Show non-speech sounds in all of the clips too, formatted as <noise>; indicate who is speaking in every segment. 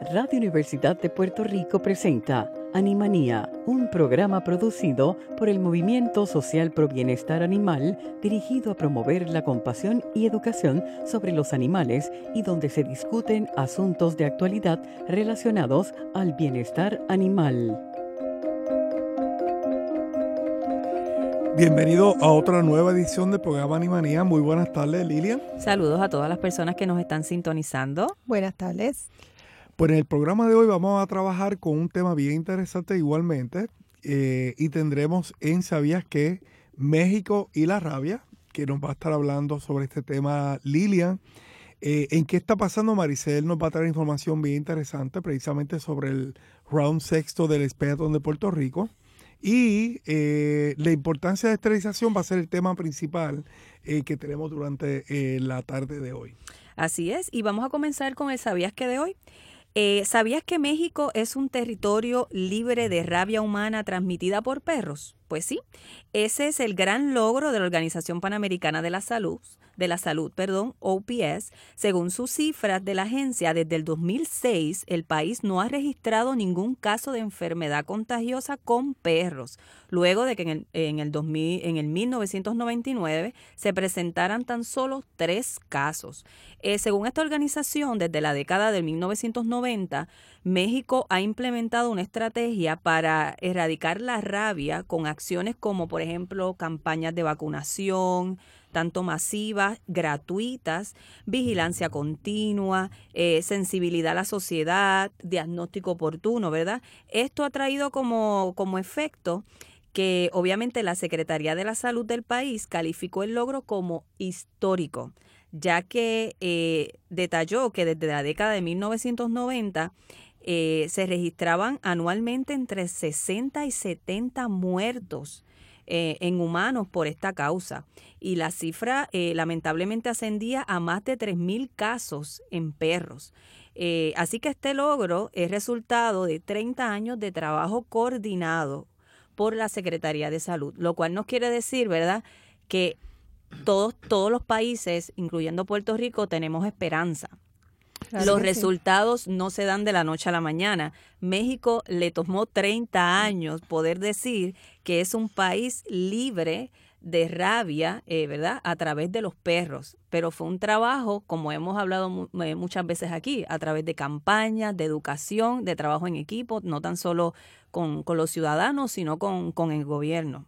Speaker 1: Radio Universidad de Puerto Rico presenta Animanía, un programa producido por el Movimiento Social Pro Bienestar Animal dirigido a promover la compasión y educación sobre los animales y donde se discuten asuntos de actualidad relacionados al bienestar animal.
Speaker 2: Bienvenido a otra nueva edición del programa Animanía. Muy buenas tardes, Lilian.
Speaker 3: Saludos a todas las personas que nos están sintonizando.
Speaker 4: Buenas tardes.
Speaker 2: Pues en el programa de hoy vamos a trabajar con un tema bien interesante igualmente eh, y tendremos en Sabías que México y la rabia, que nos va a estar hablando sobre este tema Lilian. Eh, ¿En qué está pasando? Maricel nos va a traer información bien interesante precisamente sobre el round sexto del Espectrum de Puerto Rico. Y eh, la importancia de esterilización va a ser el tema principal que tenemos durante la tarde de hoy.
Speaker 3: Así es, y vamos a comenzar con el ¿Sabías que de hoy? Eh, ¿Sabías que México es un territorio libre de rabia humana transmitida por perros? Pues sí, ese es el gran logro de la Organización Panamericana de la Salud, de la Salud, perdón, OPS. Según sus cifras de la agencia, desde el 2006 el país no ha registrado ningún caso de enfermedad contagiosa con perros, luego de que en el, en el, 2000, en el 1999 se presentaran tan solo tres casos. Eh, según esta organización, desde la década de 1990, México ha implementado una estrategia para erradicar la rabia con acciones como, por ejemplo, campañas de vacunación, tanto masivas, gratuitas, vigilancia continua, eh, sensibilidad a la sociedad, diagnóstico oportuno, ¿verdad? Esto ha traído como, como efecto que obviamente la Secretaría de la Salud del país calificó el logro como histórico, ya que eh, detalló que desde la década de 1990 eh, se registraban anualmente entre 60 y 70 muertos eh, en humanos por esta causa. Y la cifra eh, lamentablemente ascendía a más de 3.000 casos en perros. así que este logro es resultado de 30 años de trabajo coordinado por la Secretaría de Salud, lo cual nos quiere decir, ¿verdad?, que todos, todos los países, incluyendo Puerto Rico, tenemos esperanza los resultados no se dan de la noche a la mañana. México le tomó 30 años poder decir que es un país libre de rabia, eh, ¿verdad? A través de los perros. Pero fue un trabajo, como hemos hablado eh, muchas veces aquí, a través de campañas, de educación, de trabajo en equipo, no tan solo con, los ciudadanos, sino con, con el gobierno.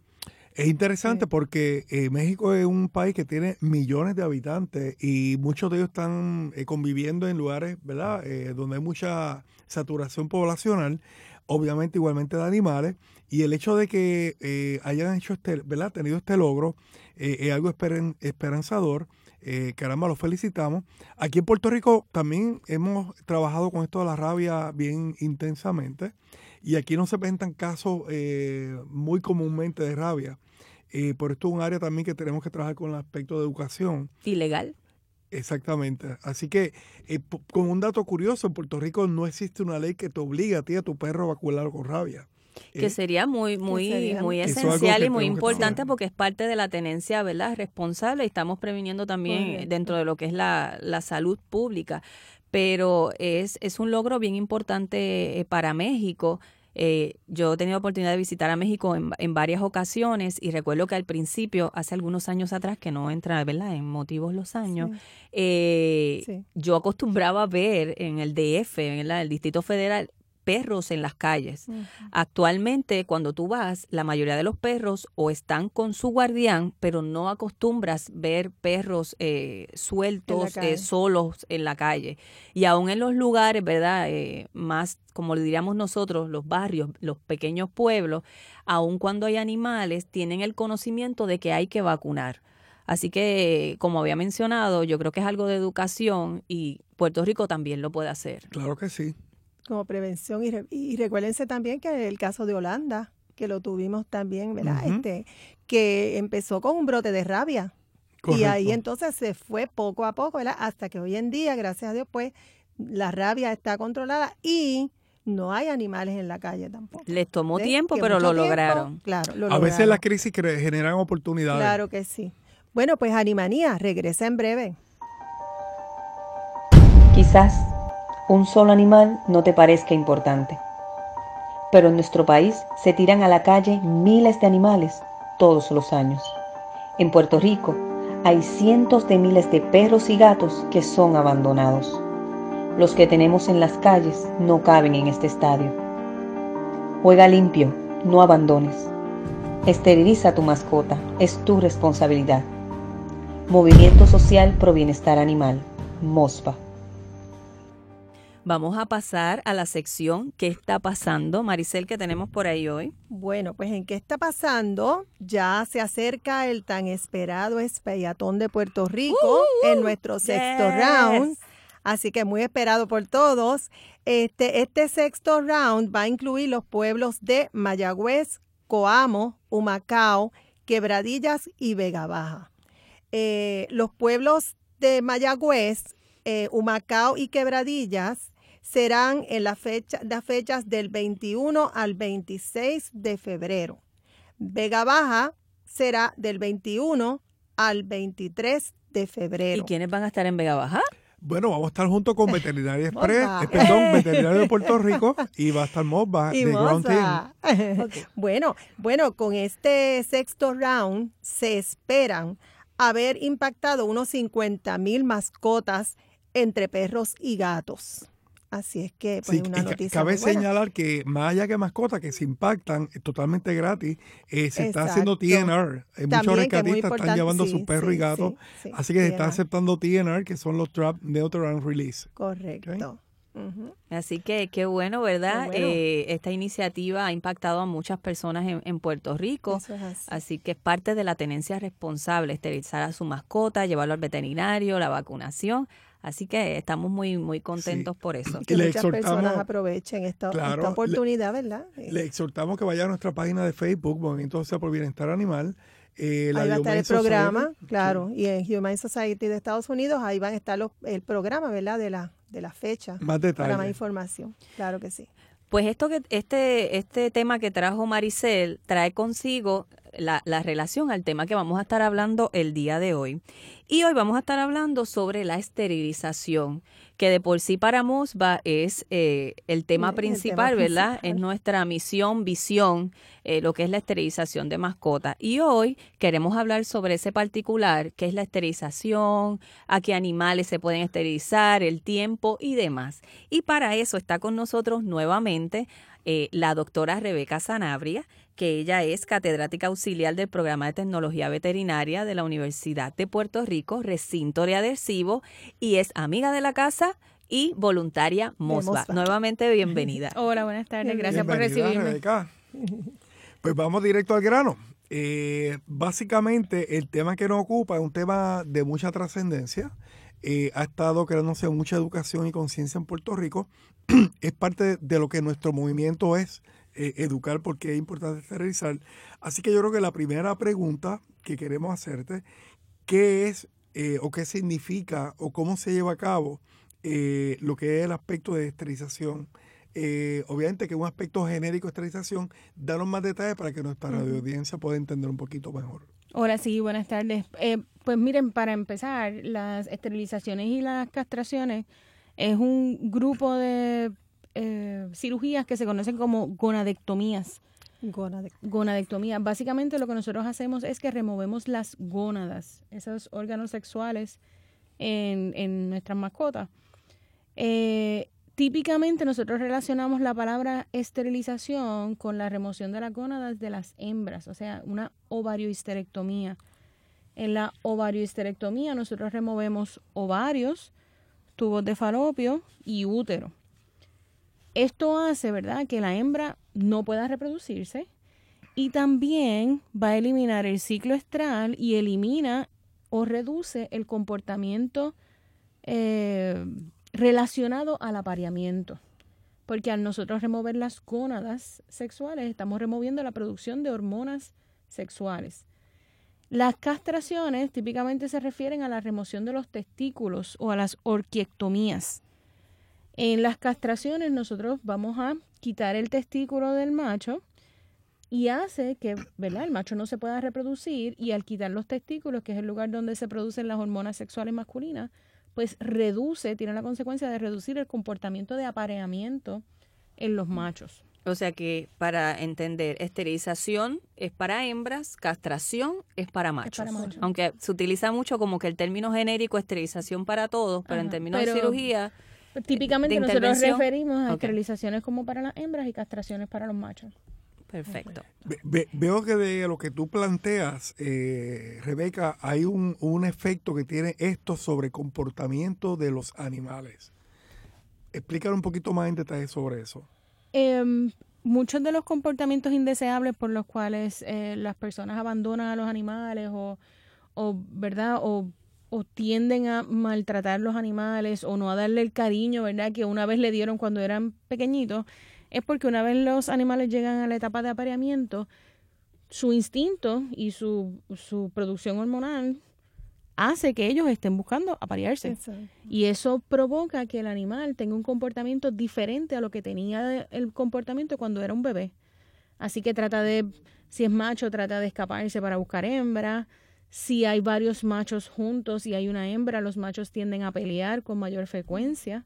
Speaker 2: Es interesante porque eh, México es un país que tiene millones de habitantes y muchos de ellos están eh, conviviendo en lugares, ¿verdad?, eh, donde hay mucha saturación poblacional, obviamente igualmente de animales, y el hecho de que hayan hecho este, ¿verdad?, tenido este logro es algo esperanzador. caramba, los felicitamos. Aquí en Puerto Rico también hemos trabajado con esto de la rabia bien intensamente. Y aquí no se presentan casos eh, muy comúnmente de rabia. Eh, por esto es un área también que tenemos que trabajar con el aspecto de educación.
Speaker 3: Ilegal.
Speaker 2: Exactamente. Así que, eh, con un dato curioso, en Puerto Rico no existe una ley que te obligue a ti a tu perro a vacunarlo con rabia.
Speaker 3: Que sería muy, muy, muy esencial y muy importante porque es parte de la tenencia, ¿verdad? Responsable y estamos previniendo también dentro de lo que es la, la salud pública pero es, es un logro bien importante eh, para México. Eh, yo he tenido oportunidad de visitar a México en, en, varias ocasiones y recuerdo que al principio, hace algunos años atrás, que no entra, ¿verdad? En motivos los años, eh, yo acostumbraba a ver en el DF, en el Distrito Federal, perros en las calles. Actualmente, cuando tú vas, la mayoría de los perros o están con su guardián, pero no acostumbras ver perros eh, sueltos, eh, solos en la calle. Y aún en los lugares, ¿verdad? Eh, más, como le diríamos nosotros, los barrios, los pequeños pueblos, aun cuando hay animales, tienen el conocimiento de que hay que vacunar. Así que, como había mencionado, yo creo que es algo de educación y Puerto Rico también lo puede hacer.
Speaker 2: Claro que sí
Speaker 4: como prevención. Y, y recuérdense también que el caso de Holanda, que lo tuvimos también, ¿verdad? este, que empezó con un brote de rabia. Y ahí entonces se fue poco a poco, ¿verdad? Hasta que hoy en día, gracias a Dios, pues la rabia está controlada y no hay animales en la calle tampoco.
Speaker 3: Les tomó tiempo, pero lo lograron.
Speaker 4: Claro,
Speaker 2: a veces las crisis generan oportunidades.
Speaker 4: Claro que sí. Bueno, pues Animanía regresa en breve.
Speaker 5: Quizás un solo animal no te parezca importante, pero en nuestro país se tiran a la calle miles de animales todos los años. En Puerto Rico hay cientos de miles de perros y gatos que son abandonados. Los que tenemos en las calles no caben en este estadio. Juega limpio, no abandones. Esteriliza a tu mascota, es tu responsabilidad. Movimiento Social Pro Bienestar Animal, MOSPA.
Speaker 3: Vamos a pasar a la sección ¿Qué está pasando? Maricel, que tenemos por ahí hoy?
Speaker 4: Bueno, pues en ¿Qué está pasando? Ya se acerca el tan esperado espellatón de Puerto Rico uh, en nuestro sexto round. Así que muy esperado por todos. Este, este sexto round va a incluir los pueblos de Mayagüez, Coamo, Humacao, Quebradillas y Vega Baja. Eh, los pueblos de Mayagüez, eh, Humacao y Quebradillas serán en la fecha, las fechas del 21 al 26 de febrero. Vega Baja será del 21 al 23 de febrero.
Speaker 3: ¿Y quiénes van a estar en Vega Baja?
Speaker 2: Bueno, vamos a estar junto con <laughs> Veterinaria Express, eh, perdón, <laughs> Veterinario de Puerto Rico y va a estar Mosba de Ground Team. <laughs>
Speaker 4: Bueno, bueno, con este sexto round se esperan haber impactado unos 50 mil mascotas entre perros y gatos. Así es que, pues, una noticia.
Speaker 2: Cabe señalar que más allá que mascotas que se impactan totalmente gratis, eh, se está haciendo TNR. Eh, muchos rescatistas están llevando a sus perros y gatos. así que se está aceptando TNR, que son los Trap Neutral and Release.
Speaker 4: Correcto.
Speaker 3: Así que qué bueno, ¿verdad? Eh, esta iniciativa ha impactado a muchas personas en, Puerto Rico. así. que es parte de la tenencia responsable, esterilizar a su mascota, llevarlo al veterinario, la vacunación. Así que estamos muy muy contentos por eso. <clears throat>
Speaker 4: Que muchas personas aprovechen esta, oportunidad, ¿verdad?
Speaker 2: Le exhortamos que vaya a nuestra página de Facebook, Movimiento Social por Bienestar Animal.
Speaker 4: Eh, ahí va a estar el programa, claro, y en Human Society de Estados Unidos, ahí van a estar los, el programa, ¿verdad? De la, de la fecha.
Speaker 2: Más detalles.
Speaker 4: Para más información, claro que sí.
Speaker 3: Pues esto que este este tema que trajo Maricel trae consigo la, la, relación al tema que vamos a estar hablando el día de hoy. Y hoy vamos a estar hablando sobre la esterilización, que de por sí para MOSBA es eh, el tema principal, ¿verdad? Es nuestra misión, visión, eh, lo que es la esterilización de mascotas. Y hoy queremos hablar sobre ese particular, que es la esterilización, a qué animales se pueden esterilizar, el tiempo y demás. Y para eso está con nosotros nuevamente eh, la doctora Rebeca Sanabria que ella es catedrática auxiliar del programa de tecnología veterinaria de la Universidad de Puerto Rico, recinto de adhesivo, y es amiga de la casa y voluntaria MOSBA. Nuevamente bienvenida. <laughs>
Speaker 6: Hola, buenas tardes, gracias por recibirme. <laughs>
Speaker 2: Pues vamos directo al grano. Eh, básicamente el tema que nos ocupa es un tema de mucha trascendencia. Eh, ha estado creándose mucha educación y conciencia en Puerto Rico. <clears throat> es parte de lo que nuestro movimiento es eh, educar porque es importante esterilizar. Así que yo creo que la primera pregunta que queremos hacerte, ¿qué es eh, o qué significa o cómo se lleva a cabo eh, lo que es el aspecto de esterilización? obviamente que un aspecto genérico de esterilización, danos más detalles para que nuestra audiencia pueda entender un poquito mejor.
Speaker 6: Hola, sí, buenas tardes. pues miren, para empezar, las esterilizaciones y las castraciones es un grupo de eh, cirugías que se conocen como gonadectomías. Gonadectomía. Básicamente lo que nosotros hacemos es que removemos las gónadas, esos órganos sexuales en, en nuestras mascotas. Eh, típicamente nosotros relacionamos la palabra esterilización con la remoción de las gónadas de las hembras, o sea, una ovariohisterectomía. En la ovariohisterectomía nosotros removemos ovarios, tubos de falopio y útero. Esto hace, ¿verdad?, que la hembra no pueda reproducirse y también va a eliminar el ciclo estral y elimina o reduce el comportamiento eh, relacionado al apareamiento. Porque al nosotros remover las gónadas sexuales, estamos removiendo la producción de hormonas sexuales. Las castraciones típicamente se refieren a la remoción de los testículos o a las orquiectomías. En las castraciones nosotros vamos a quitar el testículo del macho y hace que ¿verdad? el macho no se pueda reproducir y al quitar los testículos, que es el lugar donde se producen las hormonas sexuales masculinas, pues reduce, tiene la consecuencia de reducir el comportamiento de apareamiento en los machos.
Speaker 3: O sea que para entender, esterilización es para hembras, castración es para machos. Aunque se utiliza mucho como que el término genérico esterilización para todos, pero en términos de cirugía...
Speaker 6: Típicamente nosotros referimos a esterilizaciones como para las hembras y castraciones para los machos.
Speaker 3: Perfecto.
Speaker 2: veo que de lo que tú planteas, eh, Rebeca, hay un, un, efecto que tiene esto sobre comportamiento de los animales. Explícale un poquito más en detalle sobre eso.
Speaker 6: Em, muchos de los comportamientos indeseables por los cuales eh, las personas abandonan a los animales o, o ¿verdad? O, o, tienden a maltratar los animales o no a darle el cariño, ¿verdad? Que una vez le dieron cuando eran pequeñitos es porque una vez los animales llegan a la etapa de apareamiento, su instinto y su, su producción hormonal hace que ellos estén buscando aparearse. Y eso provoca que el animal tenga un comportamiento diferente a lo que tenía el comportamiento cuando era un bebé. Así que trata de, si es macho, trata de escaparse para buscar hembra. Si hay varios machos juntos y hay una hembra, los machos tienden a pelear con mayor frecuencia.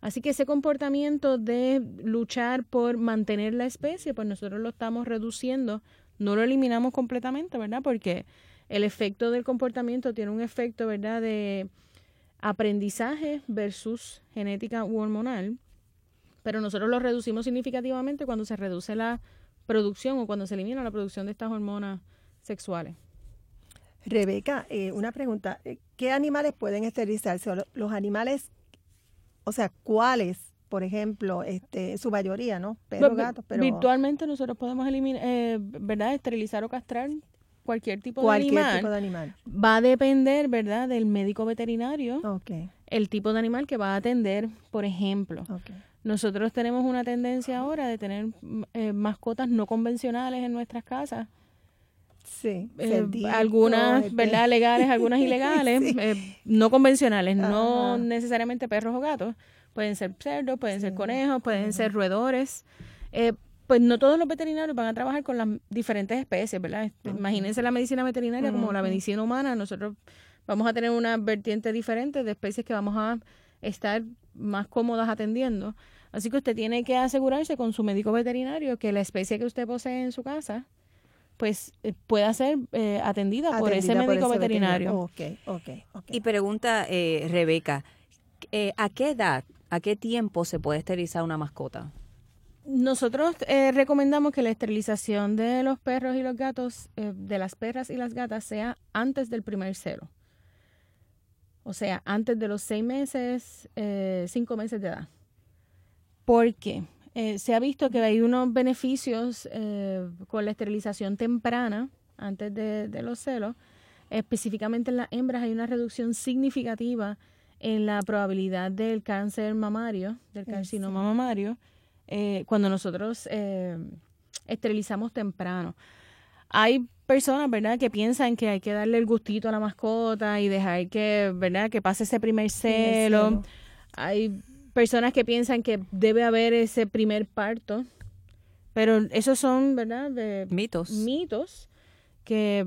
Speaker 6: Así que ese comportamiento de luchar por mantener la especie, pues nosotros lo estamos reduciendo, no lo eliminamos completamente, ¿verdad? Porque el efecto del comportamiento tiene un efecto, ¿verdad?, de aprendizaje versus genética u hormonal, pero nosotros lo reducimos significativamente cuando se reduce la producción o cuando se elimina la producción de estas hormonas sexuales.
Speaker 4: Rebeca, eh, una pregunta. ¿Qué animales pueden esterilizarse? Los animales o sea, ¿cuáles? Por ejemplo, este, su mayoría, ¿no?
Speaker 6: Pero gatos, pero... Virtualmente nosotros podemos eliminar, eh, ¿verdad? Esterilizar o castrar cualquier tipo de animal.
Speaker 4: tipo de animal.
Speaker 6: Va a depender, ¿verdad? Del médico veterinario.
Speaker 4: Okay.
Speaker 6: El tipo de animal que va a atender, por ejemplo. Okay. Nosotros tenemos una tendencia ahora de tener eh, mascotas no convencionales en nuestras casas
Speaker 4: Sí,
Speaker 6: eh, algunas, este. ¿verdad? Legales, algunas <laughs> ilegales, eh, no convencionales, no necesariamente perros o gatos. Pueden ser cerdos, pueden ser conejos, pueden ser roedores. Eh, pues no todos los veterinarios van a trabajar con las diferentes especies, ¿verdad? Imagínense la medicina veterinaria como la medicina humana. Nosotros vamos a tener una vertiente diferente de especies que vamos a estar más cómodas atendiendo. Así que usted tiene que asegurarse con su médico veterinario que la especie que usted posee en su casa pues eh, pueda ser eh, atendida, por ese médico veterinario.
Speaker 3: Y pregunta eh, Rebeca, ¿a qué edad, a qué tiempo se puede esterilizar una mascota?
Speaker 6: Nosotros recomendamos que la esterilización de los perros y los gatos, de las perras y las gatas, sea antes del primer celo. O sea, antes de los seis meses, cinco meses de edad. ¿Por qué? Eh, se ha visto que hay unos beneficios eh, con la esterilización temprana, antes de, los celos. Específicamente en las hembras hay una reducción significativa en la probabilidad del cáncer mamario, del carcinoma mamario, eh, cuando nosotros esterilizamos temprano. Hay personas, ¿verdad?, que piensan que hay que darle el gustito a la mascota y dejar que, ¿verdad?, que pase ese primer celo. Hay personas que piensan que debe haber ese primer parto, pero esos son, ¿verdad? De
Speaker 3: mitos.
Speaker 6: Mitos que,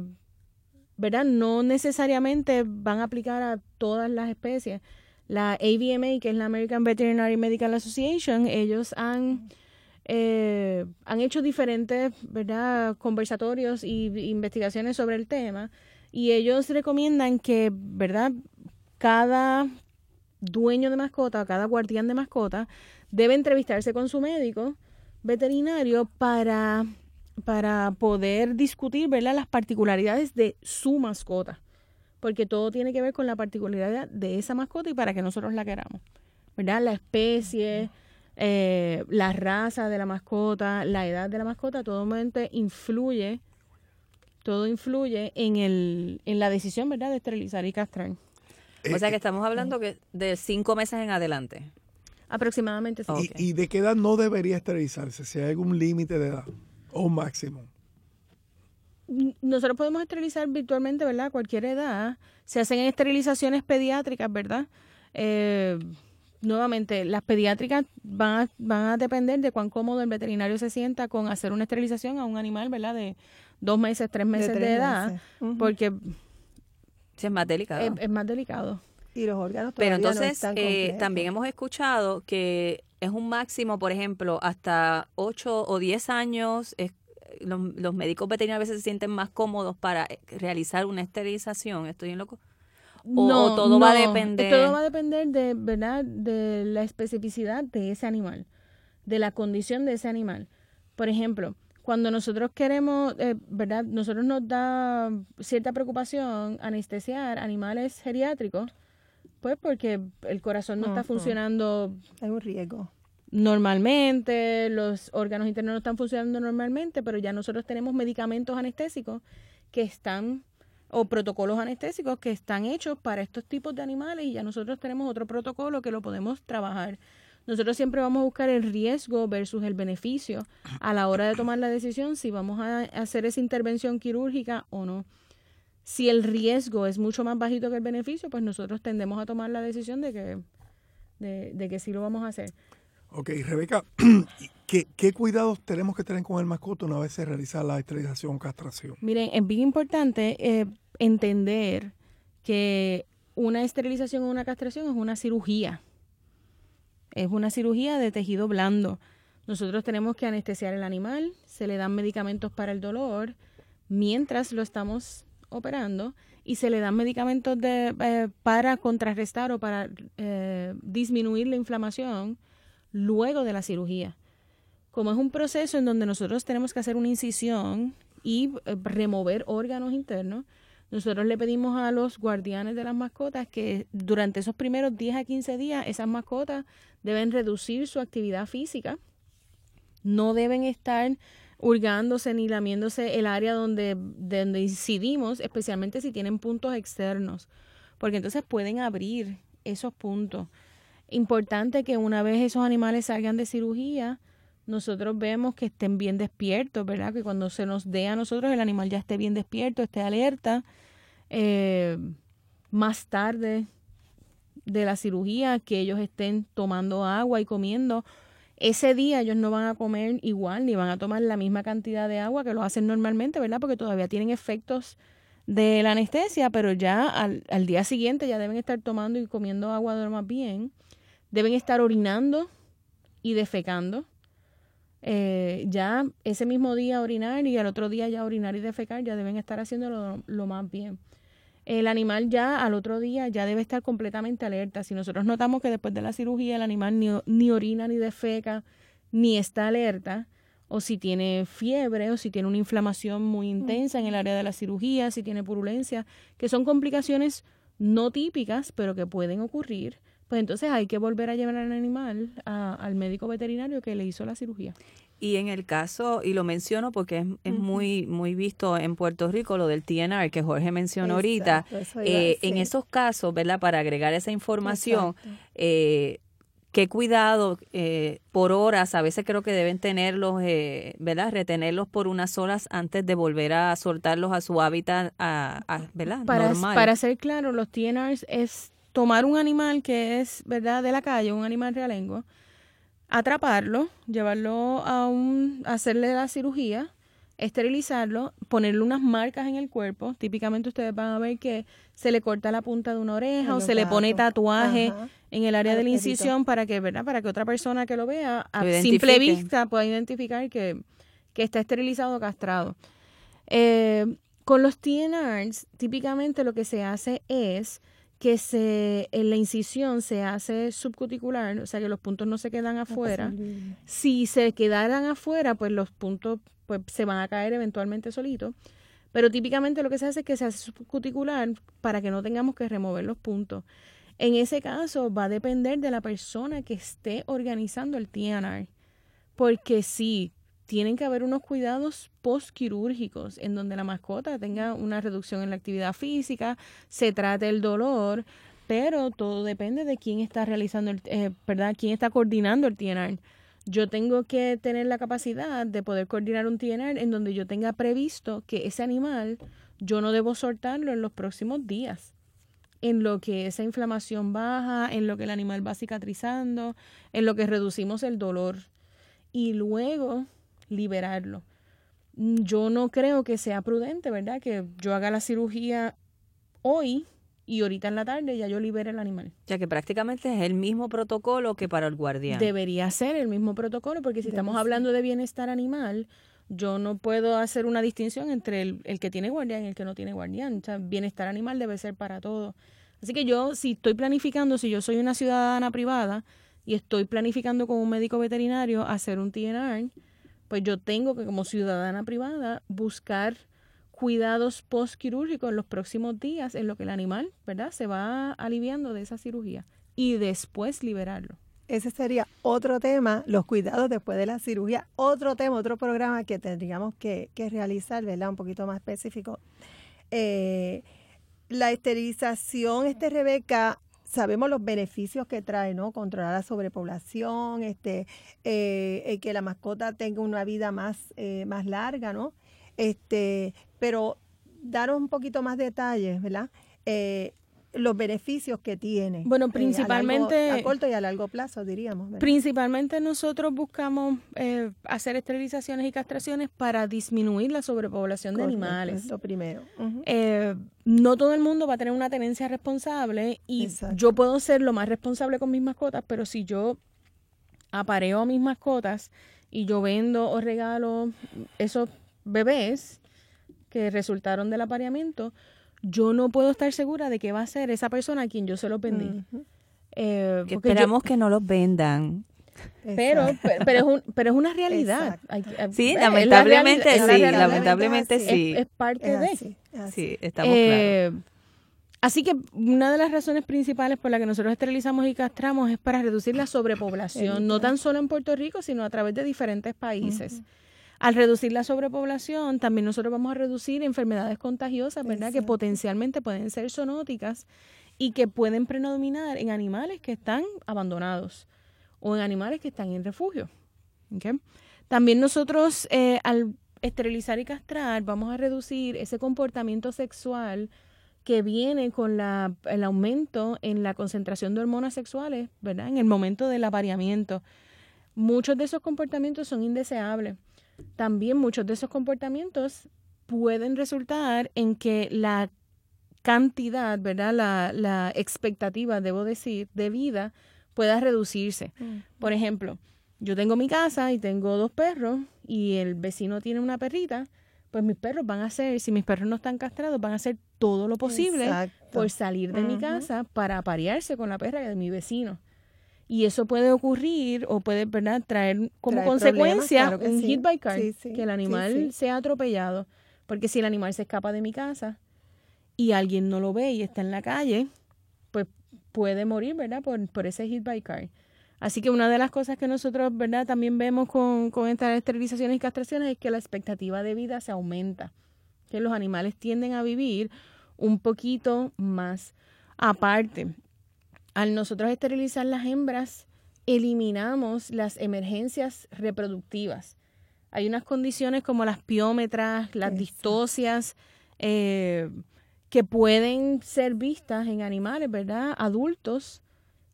Speaker 6: ¿verdad? No necesariamente van a aplicar a todas las especies. La AVMA, que es la American Veterinary Medical Association, ellos han, eh, han hecho diferentes, ¿verdad? Conversatorios y investigaciones sobre el tema y ellos recomiendan que, ¿verdad? Cada dueño de mascota, cada guardián de mascota, debe entrevistarse con su médico veterinario para, para poder discutir las particularidades de su mascota. Porque todo tiene que ver con la particularidad de esa mascota y para que nosotros la queramos. ¿verdad? La especie, eh, la raza de la mascota, la edad de la mascota, todo momento influye, todo influye en, el, en la decisión ¿verdad? de esterilizar y castrar
Speaker 3: o sea que estamos hablando que de cinco meses en adelante.
Speaker 6: Aproximadamente
Speaker 2: sí. ¿Y, de qué edad no debería esterilizarse? Si hay algún límite de edad o máximo.
Speaker 6: nosotros podemos esterilizar virtualmente, ¿verdad? A cualquier edad. Se hacen esterilizaciones pediátricas, ¿verdad? Eh, nuevamente, las pediátricas van a, van a depender de cuán cómodo el veterinario se sienta con hacer una esterilización a un animal, ¿verdad? De dos meses, tres meses de, edad, porque
Speaker 3: es más delicado.
Speaker 6: Es, más delicado.
Speaker 4: Y los órganos
Speaker 3: Pero entonces, eh, también hemos escuchado que es un máximo, por ejemplo, hasta 8 o 10 años, los, médicos veterinarios a veces se sienten más cómodos para eh, realizar una esterilización. ¿Estoy en loco?
Speaker 6: O, no, todo va a depender. Todo va a depender de, ¿verdad? de la especificidad de ese animal, de la condición de ese animal. Por ejemplo, cuando nosotros queremos, eh, ¿verdad? Nosotros nos da cierta preocupación anestesiar animales geriátricos, pues porque el corazón no está funcionando.
Speaker 4: Hay un riesgo
Speaker 6: normalmente, los órganos internos no están funcionando normalmente, pero ya nosotros tenemos medicamentos anestésicos que están o protocolos anestésicos que están hechos para estos tipos de animales y ya nosotros tenemos otro protocolo que lo podemos trabajar. Nosotros siempre vamos a buscar el riesgo versus el beneficio a la hora de tomar la decisión si vamos a hacer esa intervención quirúrgica o no. Si el riesgo es mucho más bajito que el beneficio, pues nosotros tendemos a tomar la decisión de que, de, de que sí lo vamos a hacer.
Speaker 2: Ok, Rebeca, <clears throat> ¿qué, cuidados tenemos que tener con el mascota una vez se realiza la esterilización o castración?
Speaker 6: Miren, es bien importante eh, entender que una esterilización o una castración es una cirugía. Es una cirugía de tejido blando. Nosotros tenemos que anestesiar el animal, se le dan medicamentos para el dolor mientras lo estamos operando y se le dan medicamentos eh, para contrarrestar o para eh, disminuir la inflamación luego de la cirugía. Como es un proceso en donde nosotros tenemos que hacer una incisión y eh, remover órganos internos, nosotros le pedimos a los guardianes de las mascotas que durante esos primeros 10 a 15 días esas mascotas deben reducir su actividad física, no deben estar hurgándose ni lamiéndose el área donde, donde incidimos, especialmente si tienen puntos externos, porque entonces pueden abrir esos puntos. Importante que una vez esos animales salgan de cirugía, nosotros vemos que estén bien despiertos, ¿verdad? Que cuando se nos dé a nosotros el animal ya esté bien despierto, esté alerta. Eh, más tarde de la cirugía, que ellos estén tomando agua y comiendo. Ese día ellos no van a comer igual ni van a tomar la misma cantidad de agua que lo hacen normalmente, ¿verdad? Porque todavía tienen efectos de la anestesia, pero ya al, al día siguiente ya deben estar tomando y comiendo agua más bien deben estar orinando y defecando. Eh, ya ese mismo día orinar y al otro día ya orinar y defecar, ya deben estar haciéndolo lo más bien. El animal ya al otro día ya debe estar completamente alerta. Si nosotros notamos que después de la cirugía el animal ni, ni orina ni defeca ni está alerta, o si tiene fiebre o si tiene una inflamación muy intensa en el área de la cirugía, si tiene purulencia, que son complicaciones no típicas, pero que pueden ocurrir, pues entonces hay que volver a llevar al animal al médico veterinario que le hizo la cirugía.
Speaker 3: Y en el caso, y lo menciono porque es, muy muy visto en Puerto Rico, lo del TNR que Jorge mencionó ahorita, eh, en esos casos, ¿verdad? Para agregar esa información, eh, qué cuidado eh, por horas, a veces creo que deben tenerlos, eh, ¿verdad? Retenerlos por unas horas antes de volver a soltarlos a su hábitat, a, ¿verdad?
Speaker 6: Para, Para ser claro, los TNRs es tomar un animal que es, ¿verdad?, de la calle, un animal realengo, atraparlo, llevarlo a un, hacerle la cirugía, esterilizarlo, ponerle unas marcas en el cuerpo. Típicamente ustedes van a ver que se le corta la punta de una oreja o se le pone tatuaje en el área de la incisión para que, ¿verdad? Para que otra persona que lo vea a simple vista pueda identificar que, que está esterilizado o castrado. Eh, con los TNRs, típicamente lo que se hace es que se, en la incisión se hace subcuticular, o sea que los puntos no se quedan afuera. Si se quedaran afuera, pues los puntos pues, se van a caer eventualmente solitos. Pero típicamente lo que se hace es que se hace subcuticular para que no tengamos que remover los puntos. En ese caso va a depender de la persona que esté organizando el TNR. Porque si tienen que haber unos cuidados postquirúrgicos en donde la mascota tenga una reducción en la actividad física, se trate el dolor, pero todo depende de quién está realizando, el, eh, ¿verdad? Quién está coordinando el TNR. yo tengo que tener la capacidad de poder coordinar un TNR en donde yo tenga previsto que ese animal yo no debo soltarlo en los próximos días en lo que esa inflamación baja, en lo que el animal va cicatrizando, en lo que reducimos el dolor y luego liberarlo. Yo no creo que sea prudente, ¿verdad? Que yo haga la cirugía hoy y ahorita en la tarde ya yo libere el animal.
Speaker 3: Ya que prácticamente es el mismo protocolo que para el guardián.
Speaker 6: Debería ser el mismo protocolo porque si estamos hablando de bienestar animal, yo no puedo hacer una distinción entre el, el, que tiene guardián y el que no tiene guardián. O sea, bienestar animal debe ser para todos. Así que yo, si estoy planificando, si yo soy una ciudadana privada y estoy planificando con un médico veterinario hacer un TNR, pues yo tengo que como ciudadana privada buscar cuidados postquirúrgicos en los próximos días en lo que el animal, ¿verdad? Se va aliviando de esa cirugía y después liberarlo
Speaker 4: ese sería otro tema, los cuidados después de la cirugía, otro tema, otro programa que tendríamos que, realizar, ¿verdad? Un poquito más específico. Eh, la esterilización, este Rebeca, sabemos los beneficios que trae, ¿no? Controlar la sobrepoblación, este, eh, que la mascota tenga una vida más, eh, más larga, ¿no? Este, pero daros un poquito más detalles, ¿verdad? Los beneficios que tiene.
Speaker 6: Bueno, principalmente...
Speaker 4: a, corto y a largo plazo, diríamos.
Speaker 6: Principalmente nosotros buscamos eh, hacer esterilizaciones y castraciones para disminuir la sobrepoblación de animales.
Speaker 4: Lo primero.
Speaker 6: Eh, no todo el mundo va a tener una tenencia responsable y yo puedo ser lo más responsable con mis mascotas, pero si yo apareo a mis mascotas y yo vendo o regalo esos bebés que resultaron del apareamiento, yo no puedo estar segura de que va a ser esa persona a quien yo se lo vendí.
Speaker 3: Eh, esperamos que no los vendan.
Speaker 6: Pero, pero, es un, pero es una realidad.
Speaker 3: sí, lamentablemente sí, lamentablemente sí.
Speaker 6: Es, parte de.
Speaker 3: Sí, estamos eh,
Speaker 6: Así que una de las razones principales por las que nosotros esterilizamos y castramos es para reducir la <laughs> sobrepoblación, no tan solo en Puerto Rico, sino a través de diferentes países. Al reducir la sobrepoblación, también nosotros vamos a reducir enfermedades contagiosas, ¿verdad? Que potencialmente pueden ser zoonóticas y que pueden predominar en animales que están abandonados o en animales que están en refugio. También nosotros eh, al esterilizar y castrar vamos a reducir ese comportamiento sexual que viene con la, el aumento en la concentración de hormonas sexuales, ¿verdad? En el momento del apareamiento. Muchos de esos comportamientos son indeseables también muchos de esos comportamientos pueden resultar en que la cantidad, ¿verdad? La, la expectativa, debo decir, de vida pueda reducirse. Mm. Por ejemplo, yo tengo mi casa y tengo dos perros y el vecino tiene una perrita, pues mis perros van a hacer, si mis perros no están castrados, van a hacer todo lo posible por salir de mi casa para aparearse con la perra de mi vecino. Y eso puede ocurrir o puede ¿verdad? traer como consecuencia un hit by car, que el animal sea atropellado. Porque si el animal se escapa de mi casa y alguien no lo ve y está en la calle, pues puede morir, ¿verdad? Por, por ese hit by car. Así que una de las cosas que nosotros, ¿verdad? También vemos con, con estas esterilizaciones y castraciones es que la expectativa de vida se aumenta. Que los animales tienden a vivir un poquito más. Aparte, al nosotros esterilizar las hembras, eliminamos las emergencias reproductivas. Hay unas condiciones como las piómetras, las distocias, eh, que pueden ser vistas en animales, ¿verdad? Adultos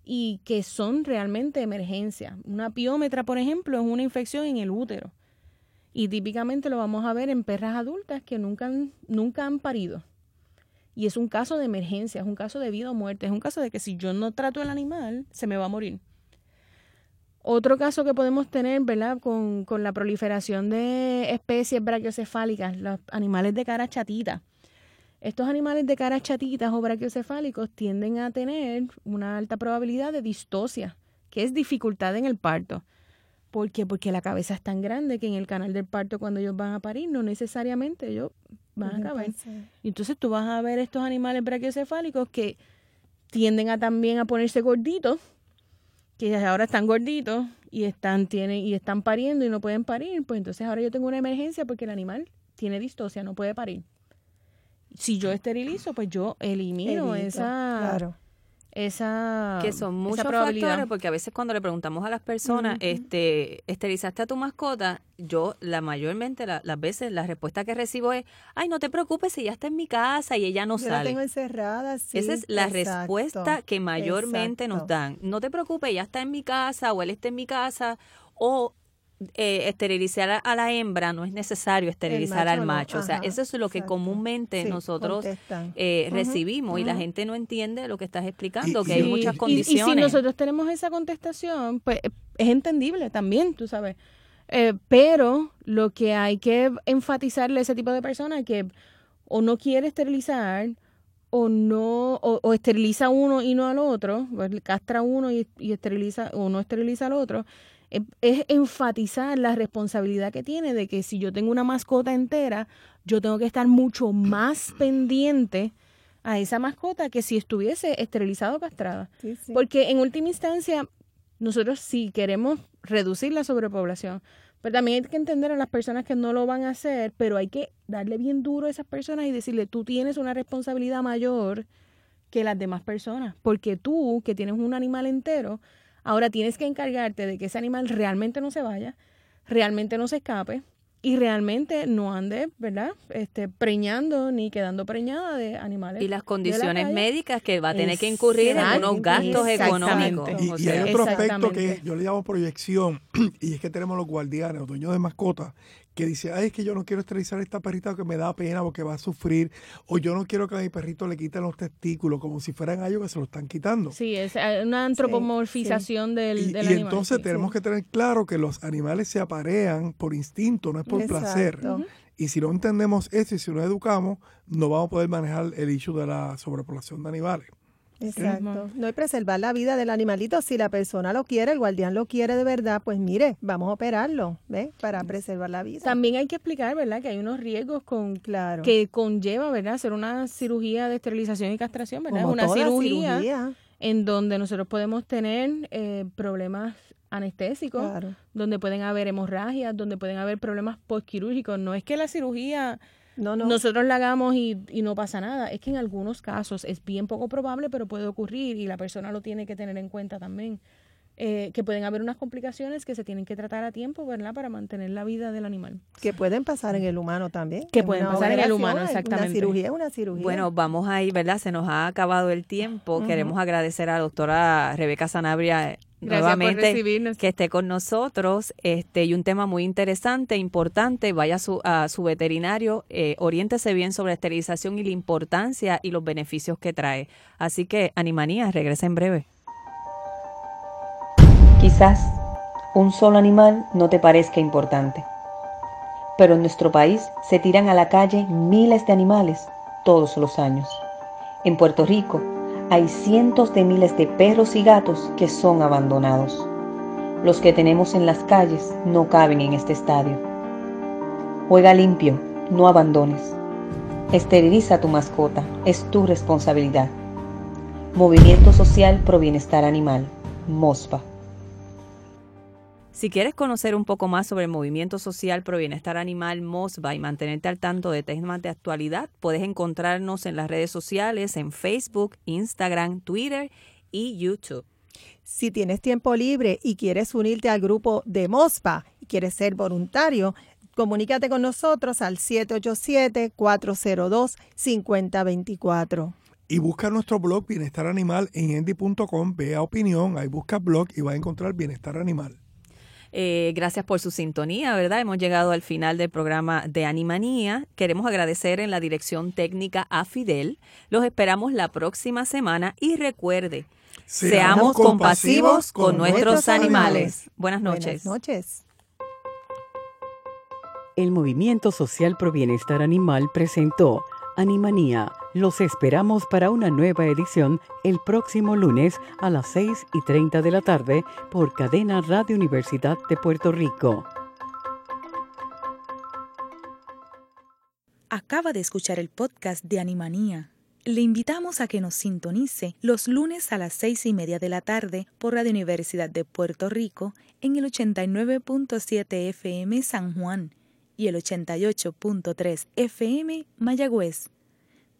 Speaker 6: y que son realmente emergencias. Una piómetra, por ejemplo, es una infección en el útero. Y típicamente lo vamos a ver en perras adultas que nunca nunca han parido. Y es un caso de emergencia, es un caso de vida o muerte, es un caso de que si yo no trato al animal, se me va a morir. Otro caso que podemos tener, ¿verdad? Con, con la proliferación de especies brachiocefálicas, los animales de cara chatita. Estos animales de cara chatitas o brachiocefálicos tienden a tener una alta probabilidad de distosia, que es dificultad en el parto. ¿Por qué? Porque la cabeza es tan grande que en el canal del parto cuando ellos van a parir no necesariamente ellos van a caber. Y entonces tú vas a ver estos animales brachiocefálicos que tienden a también a ponerse gorditos, que ahora están gorditos y están, tienen, y están pariendo y no pueden parir. Pues entonces ahora yo tengo una emergencia porque el animal tiene distosia, no puede parir. Si yo esterilizo, pues yo elimino esa... esa
Speaker 3: que son muchos factores porque a veces cuando le preguntamos a las personas este esterilizaste a tu mascota yo la mayormente la- las veces la respuesta que recibo es ay no te preocupes si ya está en mi casa y ella no
Speaker 4: Yo la
Speaker 3: sale
Speaker 4: tengo encerrada, sí.
Speaker 3: esa es la
Speaker 4: exacto,
Speaker 3: respuesta que mayormente nos dan. No te preocupes ya está en mi casa o él está en mi casa o eh, esterilizar a- a la hembra no es necesario esterilizar al
Speaker 4: no,
Speaker 3: macho o sea eso es lo que
Speaker 4: exacto.
Speaker 3: comúnmente
Speaker 4: Sí,
Speaker 3: nosotros eh, recibimos y la gente no entiende lo que estás explicando,
Speaker 2: Y-
Speaker 3: que hay muchas condiciones.
Speaker 6: Y, si nosotros tenemos esa contestación, pues es entendible también, tú sabes. Eh, pero lo que hay que enfatizarle a ese tipo de personas es que o no quiere esterilizar o no o, o esteriliza uno y no al otro, pues, castra uno y, y esteriliza o no esteriliza al otro, es, es enfatizar la responsabilidad que tiene de que si yo tengo una mascota entera, yo tengo que estar mucho más pendiente a esa mascota que si estuviese esterilizada o castrada.
Speaker 4: Sí, sí.
Speaker 6: Porque en última instancia, nosotros sí queremos reducir la sobrepoblación, pero también hay que entender a las personas que no lo van a hacer, pero hay que darle bien duro a esas personas y decirle, tú tienes una responsabilidad mayor que las demás personas, porque tú, que tienes un animal entero, ahora tienes que encargarte de que ese animal realmente no se vaya, realmente no se escape y realmente no ande, ¿verdad? Este, preñando ni quedando preñada de animales.
Speaker 3: y las
Speaker 6: la
Speaker 3: condiciones médicas que va a tener que incurrir en unos gastos económicos.
Speaker 2: Y,
Speaker 3: o
Speaker 2: y hay otro aspecto que yo le llamo proyección, <clears throat> y es que tenemos los guardianes, los dueños de mascotas, que dicen, ay, es que yo no quiero esterilizar a esta perrita que me da pena porque va a sufrir, o yo no quiero que a mi perrito le quiten los testículos, como si fueran a ellos que se lo están quitando.
Speaker 6: Sí, es eh, una antropomorfización del,
Speaker 2: Y,
Speaker 6: del
Speaker 2: y
Speaker 6: animal.
Speaker 2: entonces
Speaker 6: sí.
Speaker 2: tenemos que tener claro que los animales se aparean por instinto, no es por placer. Y si no entendemos eso y si no educamos, no vamos a poder manejar el issue de la sobrepoblación de animales.
Speaker 4: Exacto. No hay preservar la vida del animalito. Si la persona lo quiere, el guardián lo quiere de verdad, pues mire, vamos a operarlo, ¿ves? Para preservar la vida.
Speaker 6: También hay que explicar, ¿verdad? Que hay unos riesgos con
Speaker 4: claro.
Speaker 6: que conlleva, ¿verdad? Hacer una cirugía de esterilización y castración, ¿verdad?
Speaker 4: Como
Speaker 6: una
Speaker 4: toda
Speaker 6: cirugía,
Speaker 4: cirugía.
Speaker 6: en donde nosotros podemos tener eh, problemas anestésicos,
Speaker 4: Claro.
Speaker 6: donde pueden haber hemorragias, donde pueden haber problemas postquirúrgicos. No es que la cirugía
Speaker 4: No, no.
Speaker 6: nosotros la hagamos y, y no pasa nada. Es que en algunos casos es bien poco probable, pero puede ocurrir y la persona lo tiene que tener en cuenta también. Eh, que pueden haber unas complicaciones que se tienen que tratar a tiempo, ¿verdad? Para mantener la vida del animal.
Speaker 4: que pueden pasar en el humano también.
Speaker 6: Que pueden pasar en el humano, exactamente.
Speaker 4: Una cirugía es una cirugía.
Speaker 3: Bueno, vamos a ir, ¿verdad? Se nos ha acabado el tiempo. Queremos agradecer a la doctora Rebeca Sanabria
Speaker 6: Gracias
Speaker 3: nuevamente
Speaker 6: por recibirnos.
Speaker 3: que esté con nosotros. Este, y un tema muy interesante, importante, vaya a su, a su veterinario, eh, oriéntese bien sobre la esterilización y la importancia y los beneficios que trae. Así que, Animanía, regresa en breve.
Speaker 5: Quizás un solo animal no te parezca importante, pero en nuestro país se tiran a la calle miles de animales todos los años. En Puerto Rico hay cientos de miles de perros y gatos que son abandonados. Los que tenemos en las calles no caben en este estadio. Juega limpio, no abandones. Esteriliza a tu mascota, es tu responsabilidad. Movimiento Social Pro Bienestar Animal, MOSPA.
Speaker 3: Si quieres conocer un poco más sobre el movimiento social pro bienestar animal MOSBA y mantenerte al tanto de temas de actualidad, puedes encontrarnos en las redes sociales, en Facebook, Instagram, Twitter y YouTube.
Speaker 4: Si tienes tiempo libre y quieres unirte al grupo de MOSPA y quieres ser voluntario, comunícate con nosotros al 787-402-5024.
Speaker 2: Y busca nuestro blog Bienestar Animal en endy.com, ve a opinión, ahí busca blog y va a encontrar Bienestar Animal.
Speaker 3: Eh, gracias por su sintonía, ¿verdad? Hemos llegado al final del programa de Animanía. Queremos agradecer en la dirección técnica a Fidel. Los esperamos la próxima semana y recuerde, seamos, compasivos con, nuestros animales. Buenas noches.
Speaker 4: Buenas noches.
Speaker 1: El Movimiento Social Pro Bienestar Animal presentó Animanía. Los esperamos para una nueva edición el próximo lunes a las 6 y 30 de la tarde por Cadena Radio Universidad de Puerto Rico.
Speaker 7: Acaba de escuchar el podcast de Animanía. Le invitamos a que nos sintonice los lunes a las seis y media de la tarde por Radio Universidad de Puerto Rico en el 89.7 FM San Juan y el 88.3 FM Mayagüez.